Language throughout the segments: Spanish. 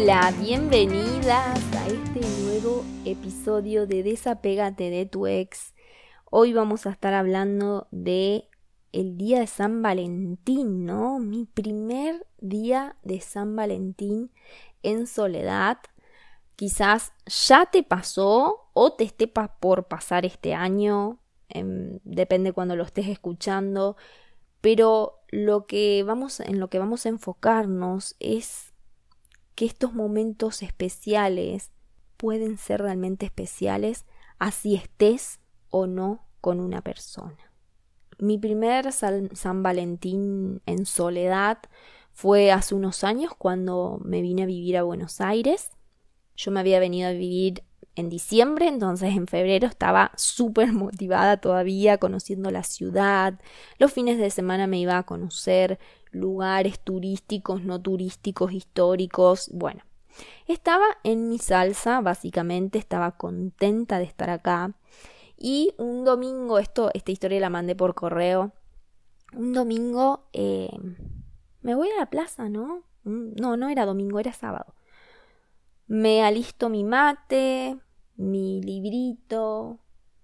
Hola, bienvenidas a este nuevo episodio de Desapégate de tu ex. Hoy vamos a estar hablando de el día de San Valentín, ¿no? Mi primer día de San Valentín en soledad. Quizás ya te pasó o te esté por pasar este año, em, depende cuando lo estés escuchando, pero lo que vamos en lo que vamos a enfocarnos es que estos momentos especiales pueden ser realmente especiales así estés o no con una persona. Mi primer San Valentín en soledad fue hace unos años cuando me vine a vivir a Buenos Aires. Yo me había venido a vivir en diciembre, entonces en febrero estaba súper motivada todavía conociendo la ciudad. Los fines de semana me iba a conocer lugares turísticos, no turísticos, históricos. Bueno, estaba en mi salsa, básicamente estaba contenta de estar acá. Y un domingo, esto, esta historia la mandé por correo. Un domingo eh, me voy a la plaza, ¿no? Mm, no, no era domingo, era sábado. Me alisto mi mate, mi librito,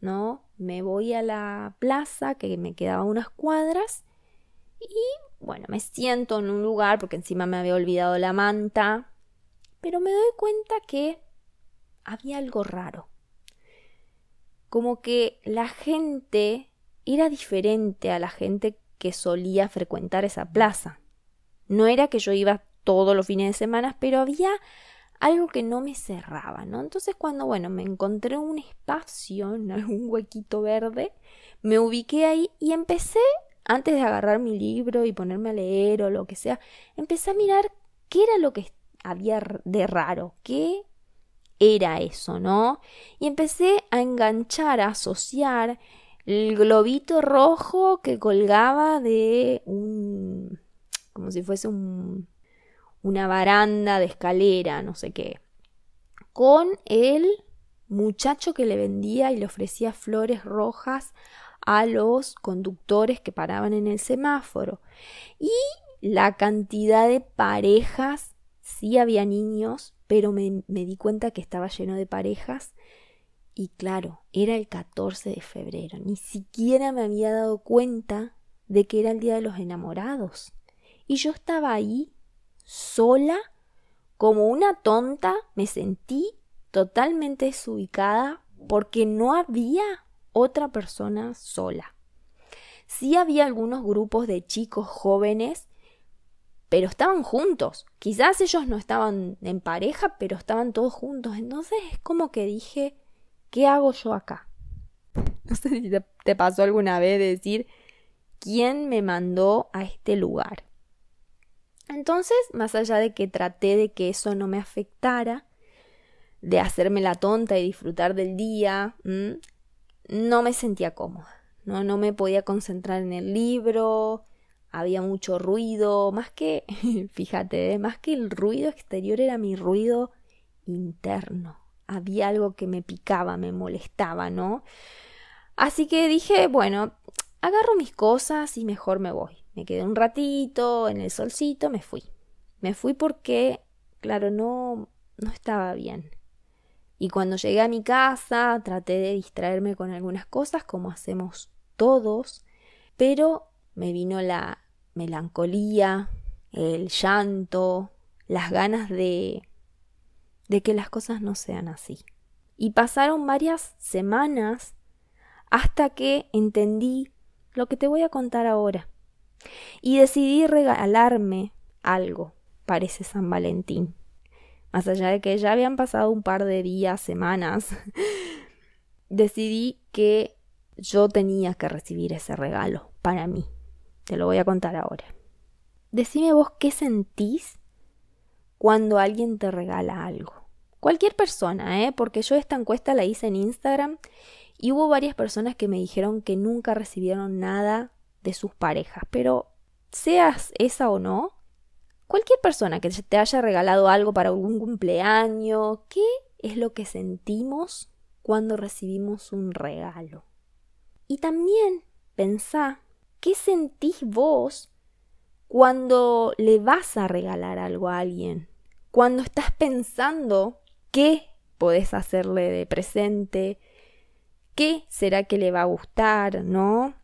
¿no? Me voy a la plaza, que me quedaba unas cuadras, y bueno, me siento en un lugar, porque encima me había olvidado la manta, pero me doy cuenta que había algo raro como que la gente era diferente a la gente que solía frecuentar esa plaza. No era que yo iba todos los fines de semana, pero había algo que no me cerraba, ¿no? Entonces cuando, bueno, me encontré un espacio, en algún huequito verde, me ubiqué ahí y empecé, antes de agarrar mi libro y ponerme a leer o lo que sea, empecé a mirar qué era lo que había de raro, qué era eso, ¿no? Y empecé a enganchar, a asociar el globito rojo que colgaba de un... como si fuese un, una baranda de escalera, no sé qué, con el muchacho que le vendía y le ofrecía flores rojas a los conductores que paraban en el semáforo. Y la cantidad de parejas, sí había niños, pero me, di cuenta que estaba lleno de parejas y claro, era el 14 de febrero. Ni siquiera me había dado cuenta de que era el Día de los Enamorados. Y yo estaba ahí, sola, como una tonta, me sentí totalmente desubicada porque no había otra persona sola. Sí había algunos grupos de chicos jóvenes pero estaban juntos. Quizás ellos no estaban en pareja, pero estaban todos juntos. Entonces es como que dije, ¿qué hago yo acá? No sé si te, pasó alguna vez decir, ¿quién me mandó a este lugar? Entonces, más allá de que traté de que eso no me afectara, de hacerme la tonta y disfrutar del día, no me sentía cómoda. No, no me podía concentrar en el libro, había mucho ruido, más que, fíjate, ¿eh? más que el ruido exterior era mi ruido interno. Había algo que me picaba, me molestaba, ¿no? Así que dije, bueno, agarro mis cosas y mejor me voy. Me quedé un ratito en el solcito, me fui. Me fui porque, claro, no, no estaba bien. Y cuando llegué a mi casa traté de distraerme con algunas cosas como hacemos todos, pero me vino la melancolía, el llanto, las ganas de de que las cosas no sean así. Y pasaron varias semanas hasta que entendí lo que te voy a contar ahora. Y decidí regalarme algo para ese San Valentín. Más allá de que ya habían pasado un par de días, semanas, decidí que yo tenía que recibir ese regalo para mí. Te lo voy a contar ahora. Decime vos qué sentís cuando alguien te regala algo. Cualquier persona, ¿eh? Porque yo esta encuesta la hice en Instagram y hubo varias personas que me dijeron que nunca recibieron nada de sus parejas. Pero seas esa o no, cualquier persona que te haya regalado algo para algún cumpleaños, ¿qué es lo que sentimos cuando recibimos un regalo? Y también pensá ¿Qué sentís vos cuando le vas a regalar algo a alguien? cuando estás pensando qué podés hacerle de presente, qué será que le va a gustar, ¿no?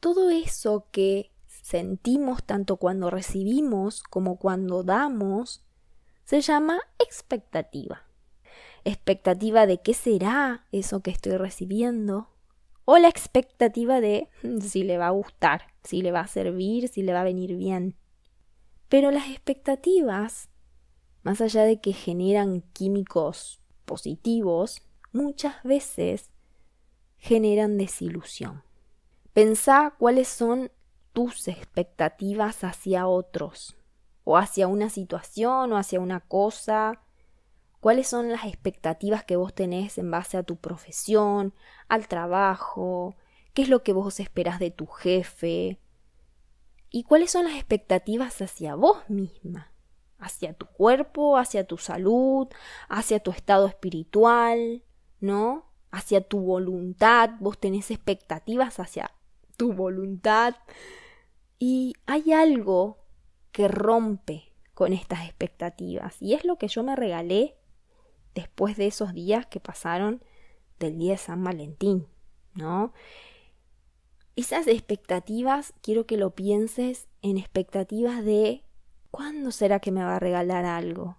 Todo eso que sentimos tanto cuando recibimos como cuando damos se llama expectativa. Expectativa de qué será eso que estoy recibiendo o la expectativa de mm, si le va a gustar, si le va a servir, si le va a venir bien. Pero las expectativas, más allá de que generan químicos positivos, muchas veces generan desilusión. Pensá cuáles son tus expectativas hacia otros, o hacia una situación, o hacia una cosa. ¿Cuáles son las expectativas que vos tenés en base a tu profesión, al trabajo? ¿Qué es lo que vos esperás de tu jefe? ¿Y cuáles son las expectativas hacia vos misma? Hacia tu cuerpo, hacia tu salud, hacia tu estado espiritual, ¿no? Hacia tu voluntad. Vos tenés expectativas hacia tu voluntad. Y hay algo que rompe con estas expectativas. Y es lo que yo me regalé después de esos días que pasaron del día de San Valentín, ¿no? Esas expectativas, quiero que lo pienses en expectativas de ¿cuándo será que me va a regalar algo?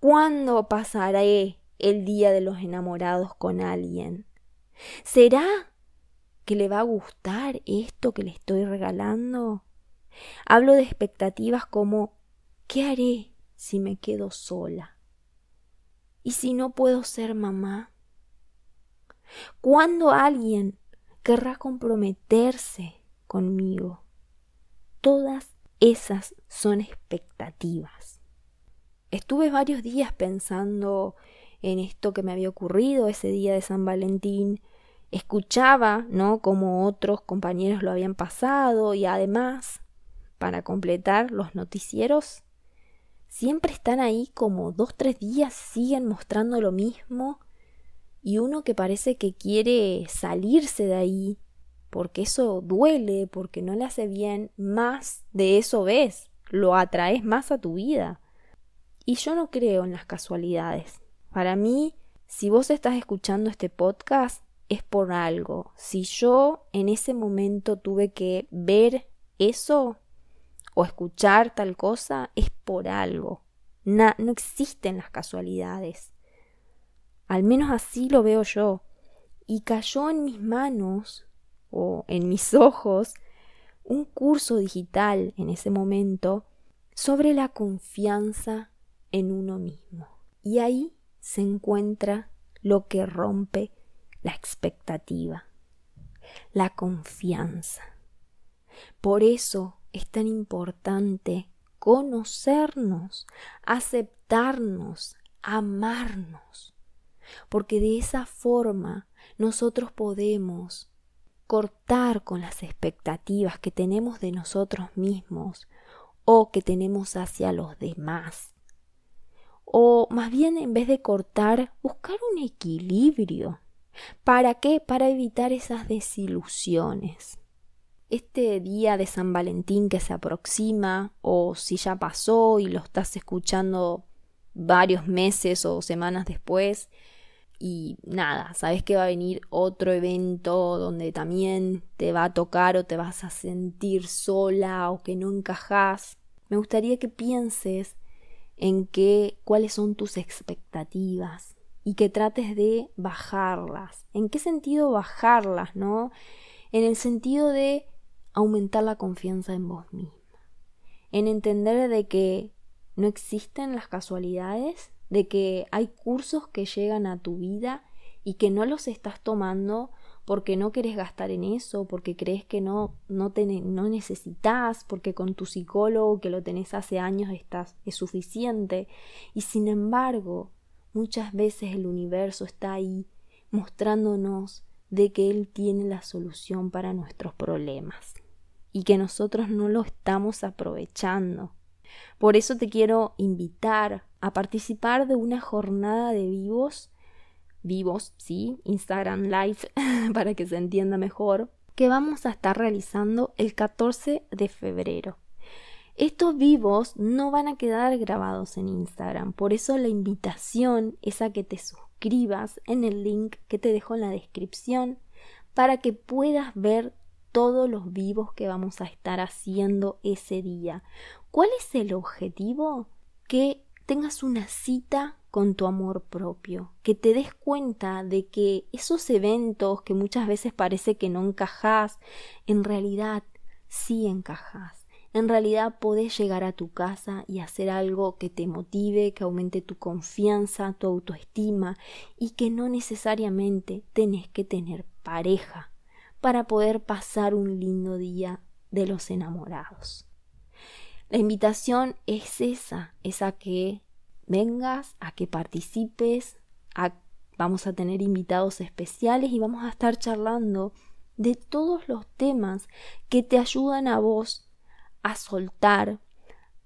¿Cuándo pasaré el día de los enamorados con alguien? ¿Será que le va a gustar esto que le estoy regalando? Hablo de expectativas como ¿qué haré si me quedo sola? ¿Y si no puedo ser mamá? ¿Cuándo alguien querrá comprometerse conmigo? Todas esas son expectativas. Estuve varios días pensando en esto que me había ocurrido ese día de San Valentín. Escuchaba, ¿no? Como otros compañeros lo habían pasado y además para completar los noticieros, siempre están ahí como dos, tres días, siguen mostrando lo mismo y uno que parece que quiere salirse de ahí porque eso duele, porque no le hace bien, más de eso ves, lo atraes más a tu vida. Y yo no creo en las casualidades. Para mí, si vos estás escuchando este podcast, es por algo. Si yo en ese momento tuve que ver eso, o escuchar tal cosa es por algo. no existen las casualidades. Al menos así lo veo yo. Y cayó en mis manos o en mis ojos un curso digital en ese momento sobre la confianza en uno mismo. Y ahí se encuentra lo que rompe la expectativa, la confianza. Por eso es tan importante conocernos, aceptarnos, amarnos, porque de esa forma nosotros podemos cortar con las expectativas que tenemos de nosotros mismos o que tenemos hacia los demás. O más bien en vez de cortar, buscar un equilibrio. ¿Para qué? Para evitar esas desilusiones este día de San Valentín que se aproxima o si ya pasó y lo estás escuchando varios meses o semanas después y nada, sabes que va a venir otro evento donde también te va a tocar o te vas a sentir sola o que no encajas. Me gustaría que pienses en qué cuáles son tus expectativas y que trates de bajarlas. ¿En qué sentido bajarlas, no? En el sentido de aumentar la confianza en vos misma, en entender de que no existen las casualidades, de que hay cursos que llegan a tu vida y que no los estás tomando porque no querés gastar en eso, porque crees que no, no, no necesitas, porque con tu psicólogo que lo tenés hace años estás, es suficiente. Y sin embargo, muchas veces el universo está ahí mostrándonos de que Él tiene la solución para nuestros problemas y que nosotros no lo estamos aprovechando. Por eso te quiero invitar a participar de una jornada de vivos, vivos, sí, Instagram Live, para que se entienda mejor, que vamos a estar realizando el 14 de febrero. Estos vivos no van a quedar grabados en Instagram, por eso la invitación es a que te suscribas en el link que te dejo en la descripción para que puedas ver todos los vivos que vamos a estar haciendo ese día. ¿Cuál es el objetivo? Que tengas una cita con tu amor propio, que te des cuenta de que esos eventos que muchas veces parece que no encajas, en realidad sí encajas. En realidad podés llegar a tu casa y hacer algo que te motive, que aumente tu confianza, tu autoestima y que no necesariamente tenés que tener pareja para poder pasar un lindo día de los enamorados. La invitación es esa, es a que vengas, a que participes, vamos a tener invitados especiales y vamos a estar charlando de todos los temas que te ayudan a vos a soltar,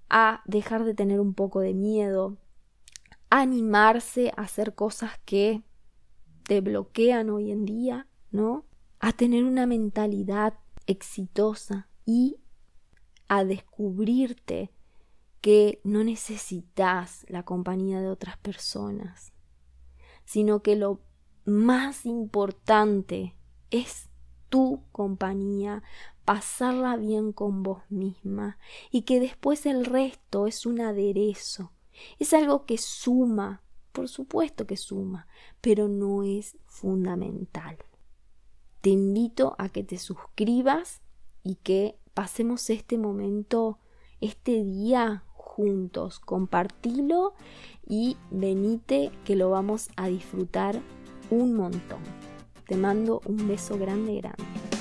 a dejar de tener un poco de miedo, a animarse a hacer cosas que te bloquean hoy en día, ¿no? A tener una mentalidad exitosa y a descubrirte que no necesitas la compañía de otras personas, sino que lo más importante es tu compañía, pasarla bien con vos misma y que después el resto es un aderezo, es algo que suma, por supuesto que suma, pero no es fundamental. Te invito a que te suscribas y que pasemos este momento, este día juntos, compartilo y venite que lo vamos a disfrutar un montón. Te mando un beso grande, grande.